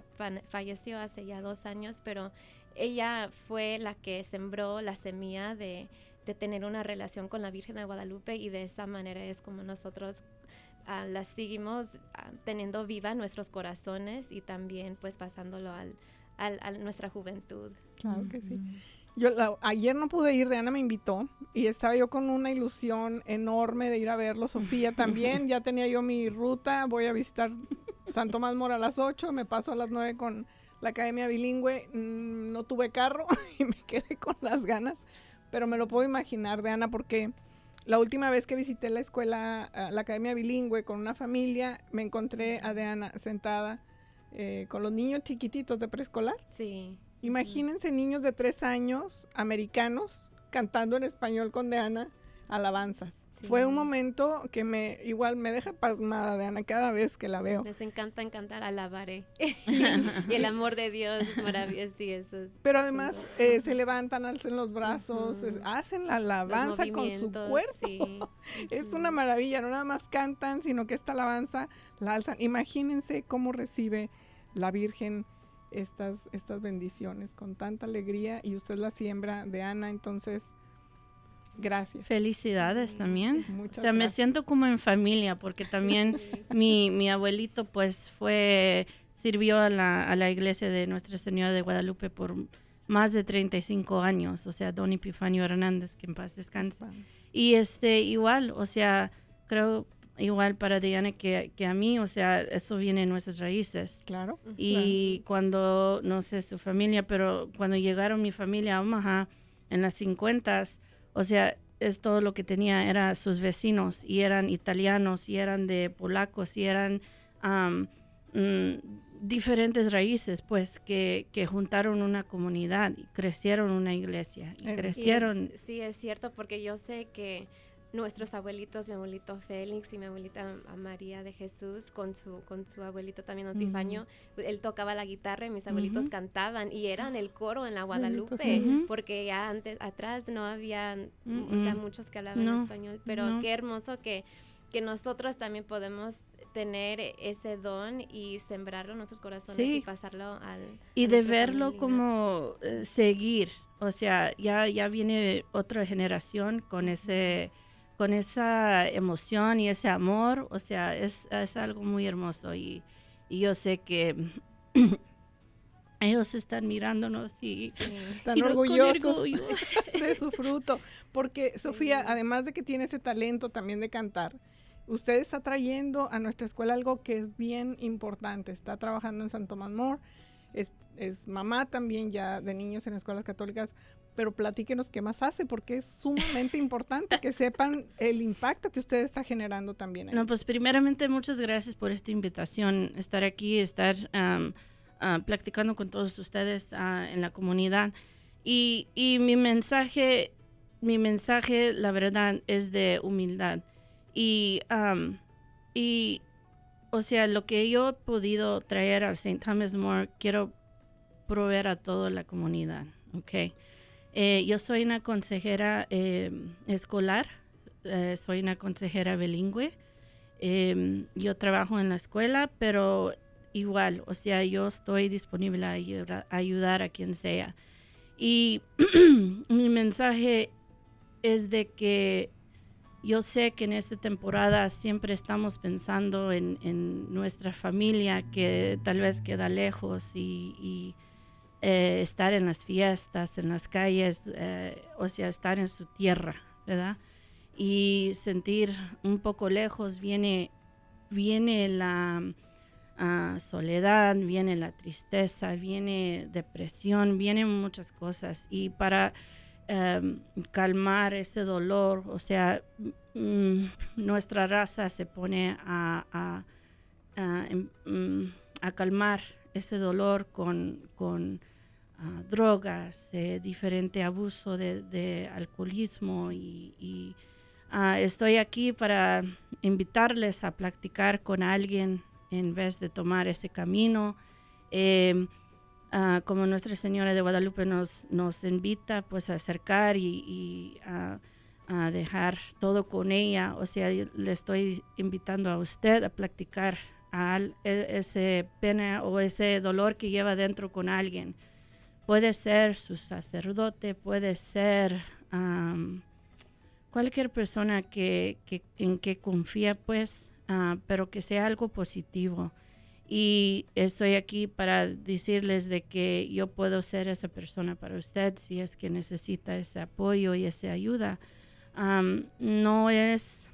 Speaker 7: falleció hace ya dos años pero ella fue la que sembró la semilla de, de tener una relación con la Virgen de Guadalupe y de esa manera es como nosotros uh, las seguimos ah, teniendo viva en nuestros corazones y también pues pasándolo al, a nuestra juventud.
Speaker 6: Claro que sí. Yo ayer no pude ir, Diana me invitó y estaba yo con una ilusión enorme de ir a verlo. Sofía [LAUGHS] también, ya tenía yo mi ruta, voy a visitar San Tomás Mora a las 8, me paso a las 9 con la Academia Bilingüe, mm, no tuve carro [LAUGHS] y me quedé con las ganas, pero me lo puedo imaginar, Diana, porque la última vez que visité la escuela, la academia bilingüe con una familia, me encontré a Diana sentada eh, con los niños chiquititos de preescolar.
Speaker 7: Sí.
Speaker 6: Imagínense niños de tres años, americanos, cantando en español con Diana alabanzas. Fue un momento que me igual me deja pasmada de Ana cada vez que la veo.
Speaker 7: Les encanta cantar alabaré. [LAUGHS] y el amor de Dios es maravilloso. Sí, eso
Speaker 6: Pero además eh, se levantan, alzan los brazos, hacen la alabanza con su cuerpo. [LAUGHS] es una maravilla, no nada más cantan, sino que esta alabanza la alzan. Imagínense cómo recibe la Virgen estas, estas bendiciones con tanta alegría y usted la siembra de Ana, entonces Gracias.
Speaker 5: Felicidades también. o sea, me siento como en familia porque también mi, mi, abuelito pues fue, sirvió a la, a la, iglesia de Nuestra Señora de Guadalupe por más de 35 años, o sea, don Epifanio Hernández, que en paz descanse. Y este, igual, o sea, creo igual para Diana que, que, a mí, o sea, eso viene en nuestras raíces.
Speaker 6: Claro.
Speaker 5: Y cuando, no sé su familia, pero cuando llegaron mi familia a Omaha en las 50 o sea, es todo lo que tenía, eran sus vecinos, y eran italianos, y eran de polacos, y eran mm, diferentes raíces, pues, que, que, juntaron una comunidad y crecieron una iglesia, y crecieron...
Speaker 7: sí, es cierto, porque yo sé que nuestros abuelitos, mi abuelito Félix y mi abuelita María de Jesús, con su, con su abuelito también Epifanio, él tocaba la guitarra y mis abuelitos cantaban y eran el coro en la Guadalupe, porque ya antes, atrás no había, o sea, muchos que hablaban español, pero qué hermoso que, que nosotros también podemos tener ese don y sembrarlo en nuestros corazones y pasarlo al...
Speaker 5: Y de verlo como eh, seguir, o sea, ya, ya viene otra generación con ese con esa emoción y ese amor, o sea, es, es algo muy hermoso y, yo sé que [CLEARS THROAT] ellos están mirándonos y
Speaker 6: están
Speaker 5: y
Speaker 6: orgullosos
Speaker 5: orgullo. [LAUGHS]
Speaker 6: de su fruto. Porque, Sofía, además de que tiene ese talento también de cantar, usted está trayendo a nuestra escuela algo que es bien importante. Está trabajando en San Tomás More, es, es mamá también ya de niños en escuelas católicas, pero platíquenos qué más hace, porque es sumamente importante que sepan el impacto que usted está generando también. ahí.
Speaker 5: No, pues primeramente muchas gracias por esta invitación, estar aquí, estar ah, platicando con todos ustedes ah, en la comunidad. Y, y mi mensaje, mi mensaje, la verdad, es de humildad. Y, am, y, o sea, lo que yo he podido traer al St. Thomas More, quiero proveer a toda la comunidad, ¿ok? Eh, yo soy una consejera eh, escolar, eh, soy una consejera bilingüe. Eh, yo trabajo en la escuela, pero igual, o sea, yo estoy disponible a ayudar, a quien sea. Y [CLEARS THROAT] mi mensaje es de que yo sé que en esta temporada siempre estamos pensando en, nuestra familia que tal vez queda lejos y, eh, estar en las fiestas, en las calles, eh, o sea, estar en su tierra, ¿verdad? Y sentir un poco lejos viene, viene la ah, soledad, viene la tristeza, viene depresión, vienen muchas cosas. Y para em, calmar ese dolor, o sea, mm, nuestra raza se pone a, em, mm, calmar ese dolor con ah, drogas, eh, diferente abuso de, alcoholismo y, ah, estoy aquí para invitarles a practicar con alguien en vez de tomar ese camino. Em, ah, como Nuestra Señora de Guadalupe nos, nos invita pues a acercar y, a, a dejar todo con ella. O sea, le estoy invitando a usted a practicar a e- ese pena o ese dolor que lleva dentro con alguien. Puede ser su sacerdote, puede ser cualquier persona que, en que confía, pues, ah, pero que sea algo positivo. Y estoy aquí para decirles de que yo puedo ser esa persona para usted si es que necesita ese apoyo y esa ayuda. No es,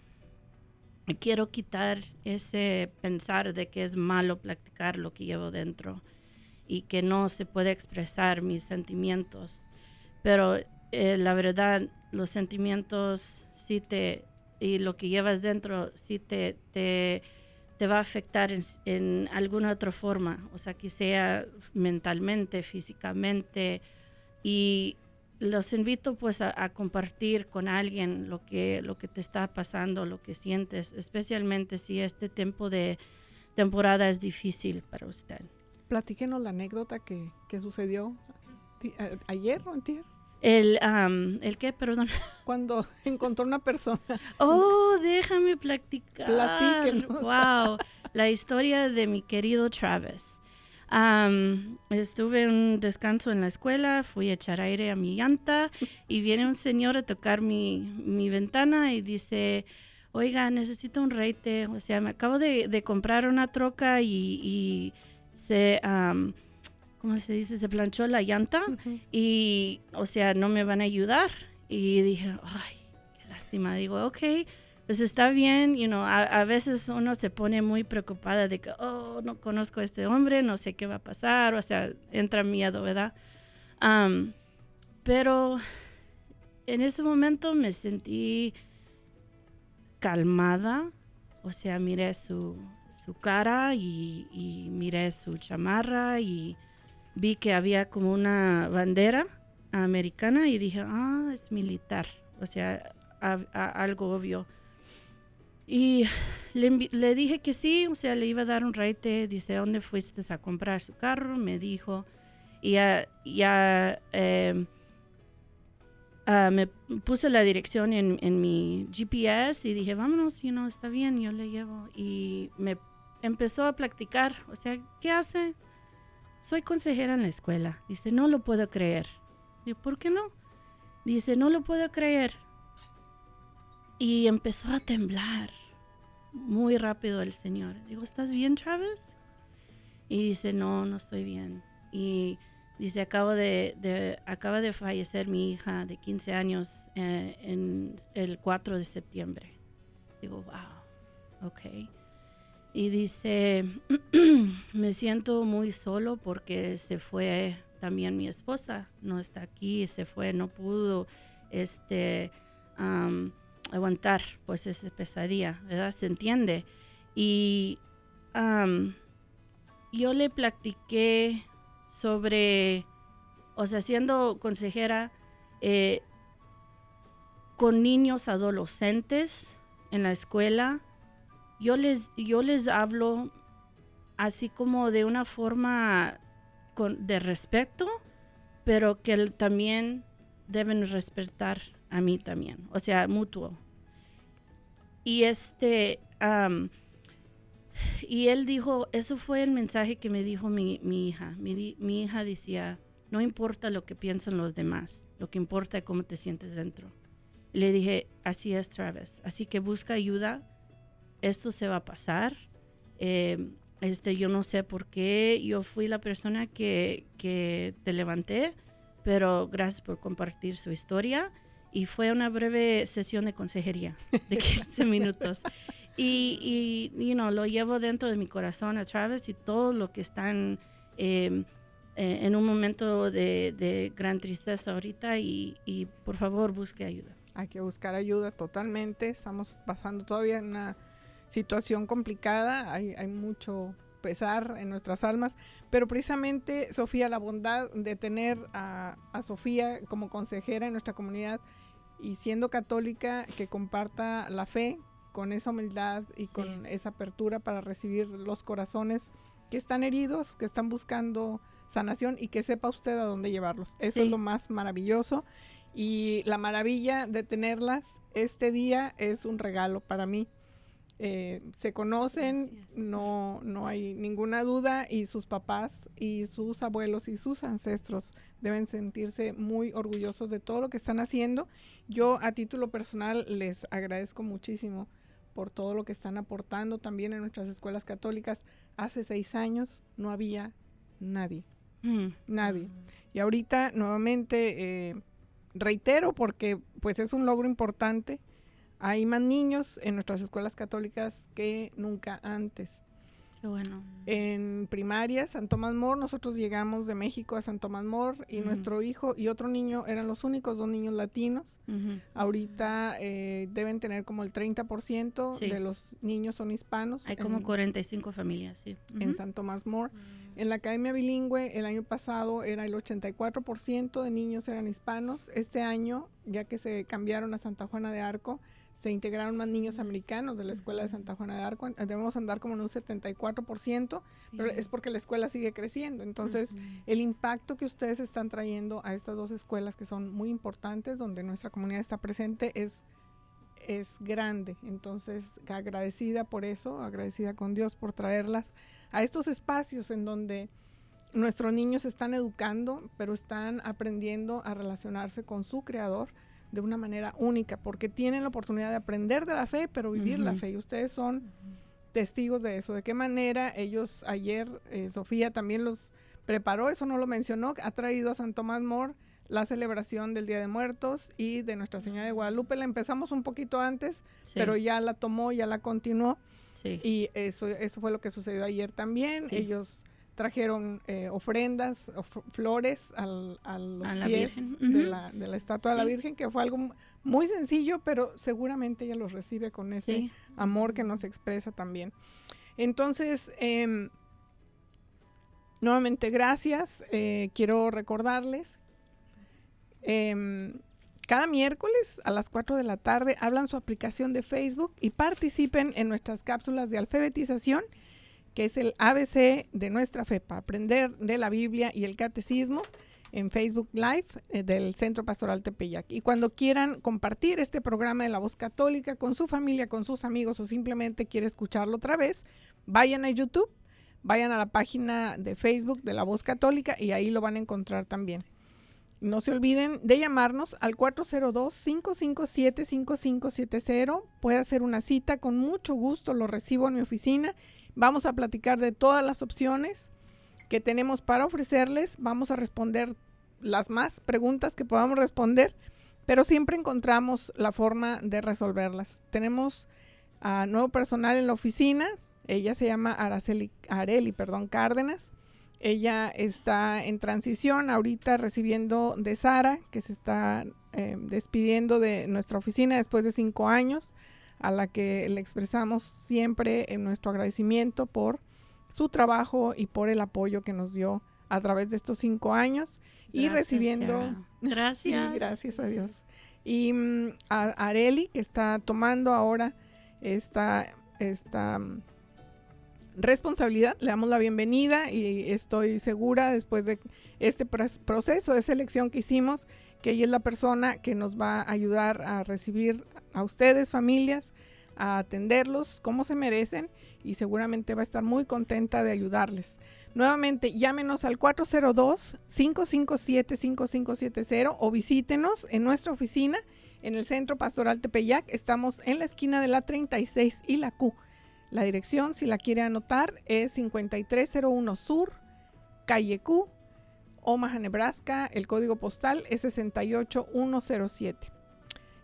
Speaker 5: quiero quitar ese pensar de que es malo practicar lo que llevo dentro y que no se puede expresar mis sentimientos. Pero eh, la verdad, los sentimientos sí te, y lo que llevas dentro sí te, te, te va a afectar en, en alguna otra forma, o sea, que sea mentalmente, físicamente, y los invito pues a, a compartir con alguien lo que, lo que te está pasando, lo que sientes, especialmente si este tiempo de temporada es difícil para usted.
Speaker 6: Platíquenos la anécdota que, que sucedió a- ayer o antier,
Speaker 5: El, am, ¿El qué? Perdón. [LAUGHS]
Speaker 6: cuando encontró una persona.
Speaker 5: Oh, déjame platicar.
Speaker 6: Platíquenos.
Speaker 5: Wow, la historia de mi querido Travis. Estuve en un descanso en la escuela, fui a echar aire a mi llanta y viene un señor a tocar mi, mi ventana y dice, oiga, necesito un reite. O sea, me acabo de, de comprar una troca y, y se, ¿cómo se dice? Se planchó la llanta y, o sea, no me van a ayudar. Y dije, ay, qué lástima. Digo, ok, pues está bien, you know, a, a veces uno se pone muy preocupada de que, oh, no conozco a este hombre, no sé qué va a pasar, o sea, entra miedo, ¿verdad? Am, pero en ese momento me sentí calmada, o sea, miré su, su cara y, y miré su chamarra y vi que había como una bandera americana y dije, ah, es militar, o sea, a- a- algo obvio. Y le, le dije que sí, o sea, le iba a dar un reite, dice, ¿dónde fuiste a comprar su carro? Me dijo, y ya, ya em, ah, me puse la dirección en, en mi GPS y dije, vámonos, you know, está bien, yo le llevo. Y me empezó a practicar, o sea, ¿qué hace? Soy consejera en la escuela. Dice, no lo puedo creer. Digo, ¿por qué no? Dice, no lo puedo creer. Y empezó a temblar muy rápido el señor. Digo, ¿estás bien, Travis? Y dice, no, no estoy bien. y dice, acabo de, de- acaba de fallecer mi hija de 15 años eh, en el 4 de septiembre. Digo, wow, ok. Y dice, [CLEARS THROAT] me siento muy solo porque se fue también mi esposa, no está aquí, se fue, no pudo este, aguantar pues esa pesadilla, ¿verdad? Se entiende. Y yo le platiqué sobre, o sea, siendo consejera eh, con niños adolescentes en la escuela, yo les, yo les hablo así como de una forma de respeto, pero que también deben respetar a mí también, o sea, mutuo. Y este, y él dijo, eso fue el mensaje que me dijo mi, mi hija. Mi, mi hija decía, no importa lo que piensan los demás, lo que importa es cómo te sientes dentro. Le dije, así es, Travis. Así que busca ayuda. Esto se va a pasar. Eh, este, yo no sé por qué yo fui la persona que, que te levanté, pero gracias por compartir su historia. Y fue una breve sesión de consejería de 15 [LAUGHS] minutos. Y, y you know, lo llevo dentro de mi corazón a Travis y todo lo que están eh, eh, en un momento de, de gran tristeza ahorita y, y por favor busque ayuda.
Speaker 6: Hay que buscar ayuda totalmente. Estamos pasando todavía en una situación complicada. Hay, hay mucho pesar en nuestras almas. Pero precisamente, Sofía, la bondad de tener a, a Sofía como consejera en nuestra comunidad y siendo católica que comparta la fe con esa humildad y
Speaker 5: Sí.
Speaker 6: con esa apertura para recibir los corazones que están heridos, que están buscando sanación y que sepa usted a dónde llevarlos. Eso
Speaker 5: Sí.
Speaker 6: es lo más maravilloso. Y la maravilla de tenerlas este día es un regalo para mí. Eh, se conocen, no, no hay ninguna duda, y sus papás y sus abuelos y sus ancestros deben sentirse muy orgullosos de todo lo que están haciendo. Yo a título personal les agradezco muchísimo por todo lo que están aportando también en nuestras escuelas católicas. Hace seis años no había nadie
Speaker 5: Mm.
Speaker 6: nadie. Y ahorita nuevamente eh, reitero porque pues es un logro importante. Hay más niños en nuestras escuelas católicas que nunca antes.
Speaker 5: Qué bueno.
Speaker 6: En primaria, San Tomás Mor, nosotros llegamos de México a San Tomás Mor y nuestro hijo y otro niño eran los únicos dos niños latinos. Ahorita eh, deben tener como el 30%
Speaker 5: Sí.
Speaker 6: de los niños son hispanos.
Speaker 5: Hay como
Speaker 6: en-
Speaker 5: 45 familias, sí.
Speaker 6: en. San Tomás More. En la Academia Bilingüe el año pasado era el 84% de niños eran hispanos. Este año, ya que se cambiaron a Santa Juana de Arco, se integraron más niños americanos de la escuela de Santa Juana de Arco. Debemos andar como en un 74%, pero es porque la escuela sigue creciendo. Entonces, el impacto que ustedes están trayendo a estas dos escuelas que son muy importantes, donde nuestra comunidad está presente, es, es grande. Entonces, agradecida por eso, agradecida con Dios por traerlas a estos espacios en donde nuestros niños están educando, pero están aprendiendo a relacionarse con su creador de una manera única, porque tienen la oportunidad de aprender de la fe, pero vivir la fe. Y ustedes son testigos de eso. ¿De qué manera ellos ayer, eh, Sofía también los preparó, eso no lo mencionó, ha traído a San Tomás More la celebración del Día de Muertos y de Nuestra Señora de Guadalupe. La empezamos un poquito antes,
Speaker 5: Sí,
Speaker 6: pero ya la tomó, ya la continuó.
Speaker 5: sí.
Speaker 6: Y eso, eso fue lo que sucedió ayer también.
Speaker 5: Sí.
Speaker 6: Ellos trajeron eh, ofrendas, of- flores al- a los
Speaker 5: A
Speaker 6: pies de, la, de la estatua de la. Virgen, que fue algo mu- muy sencillo, pero seguramente ella los recibe con ese
Speaker 5: sí.
Speaker 6: amor que nos expresa también. Entonces, em, nuevamente gracias. Eh, quiero recordarles, em, cada miércoles a las 4 de la tarde hablan su aplicación de Facebook y participen en nuestras cápsulas de alfabetización, es el ABC de nuestra fe, para aprender de la Biblia y el catecismo en Facebook Live eh, del Centro Pastoral Tepeyac. Y cuando quieran compartir este programa de la voz católica con su familia, con sus amigos o simplemente quiere escucharlo otra vez, vayan a YouTube, vayan a la página de Facebook de la voz católica y ahí lo van a encontrar también. No se olviden de llamarnos al 402-557-5570. Puede hacer una cita, con mucho gusto lo recibo en mi oficina. Vamos a platicar de todas las opciones que tenemos para ofrecerles. Vamos a responder las más preguntas que podamos responder, pero siempre encontramos la forma de resolverlas. Tenemos a nuevo personal en la oficina. Ella se llama Araceli, Areli perdón, Cárdenas. Ella está en transición ahorita recibiendo de Sara, que se está eh, despidiendo de nuestra oficina después de cinco años, a la que le expresamos siempre en nuestro agradecimiento por su trabajo y por el apoyo que nos dio a través de estos cinco años y recibiendo... [LAUGHS]
Speaker 5: Gracias.
Speaker 6: gracias a Dios. Y mm, a Areli, que está tomando ahora esta, esta mm, responsabilidad. Le damos la bienvenida y estoy segura después de este proceso de selección que hicimos que ella es la persona que nos va a ayudar a recibir a ustedes, familias, a atenderlos como se merecen y seguramente va a estar muy contenta de ayudarles. Nuevamente, llámenos al 402-557-5570 o visítenos en nuestra oficina en el Centro Pastoral Tepeyac. Estamos en la esquina de la 36 y la Q. La dirección, si la quiere anotar, es 5301 Sur, calle Q, Omaha, Nebraska. El código postal es 68107.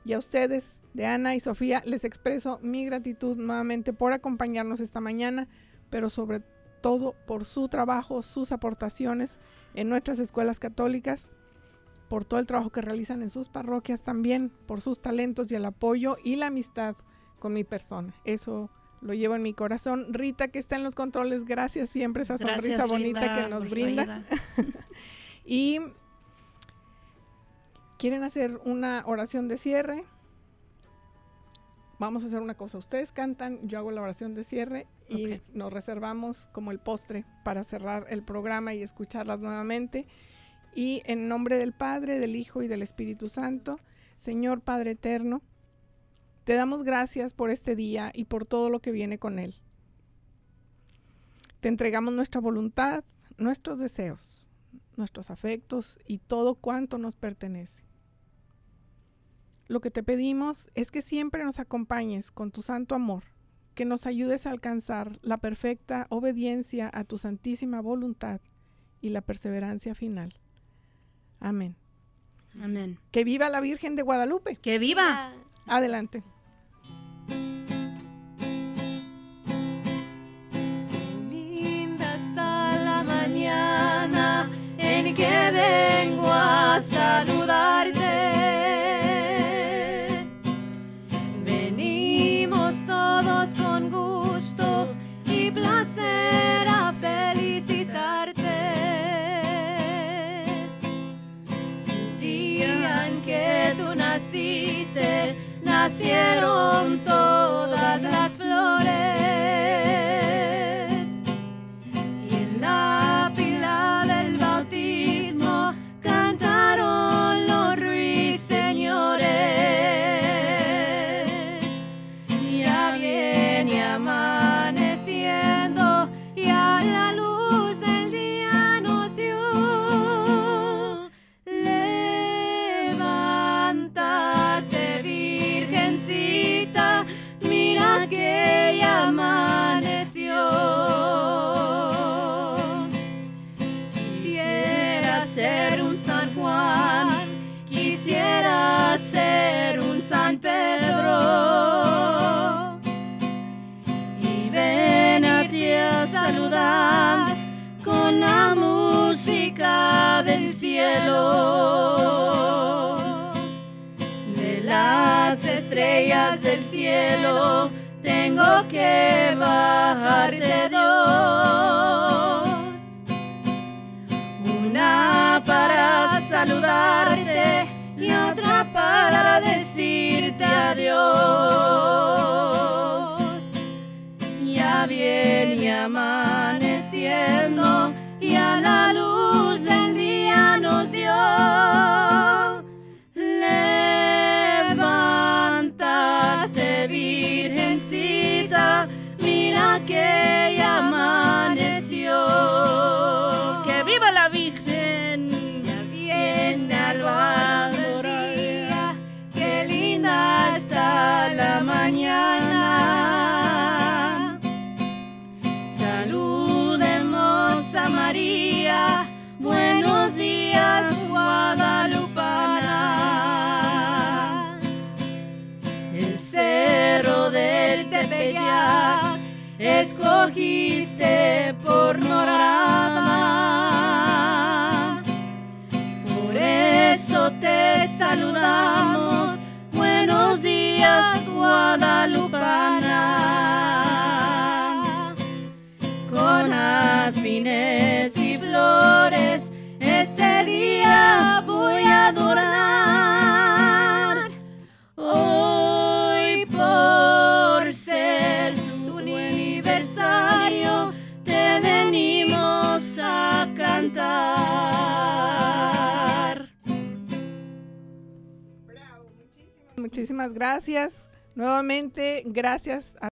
Speaker 6: Y a ustedes, de Ana y Sofía, les expreso mi gratitud nuevamente por acompañarnos esta mañana, pero sobre todo por su trabajo, sus aportaciones en nuestras escuelas católicas, por todo el trabajo que realizan en sus parroquias también, por sus talentos y el apoyo y la amistad con mi persona. Eso lo llevo en mi corazón. Rita, que está en los controles, gracias siempre esa sonrisa bonita que nos brinda. [LAUGHS] y quieren hacer una oración de cierre. Vamos a hacer una cosa. Ustedes cantan, yo hago la oración de cierre y nos reservamos como el postre para cerrar el programa y escucharlas nuevamente. Y en nombre del Padre, del Hijo y del Espíritu Santo, Señor Padre Eterno, te damos gracias por este día y por todo lo que viene con él. Te entregamos nuestra voluntad, nuestros deseos, nuestros afectos y todo cuanto nos pertenece. Lo que te pedimos es que siempre nos acompañes con tu santo amor, que nos ayudes a alcanzar la perfecta obediencia a tu santísima voluntad y la perseverancia final. Amén.
Speaker 5: Amén.
Speaker 6: Que viva la Virgen de Guadalupe.
Speaker 5: Que viva.
Speaker 6: Adelante.
Speaker 4: Viene amaneciendo y a la luz del día nos dio.
Speaker 6: Gracias. Nuevamente, gracias a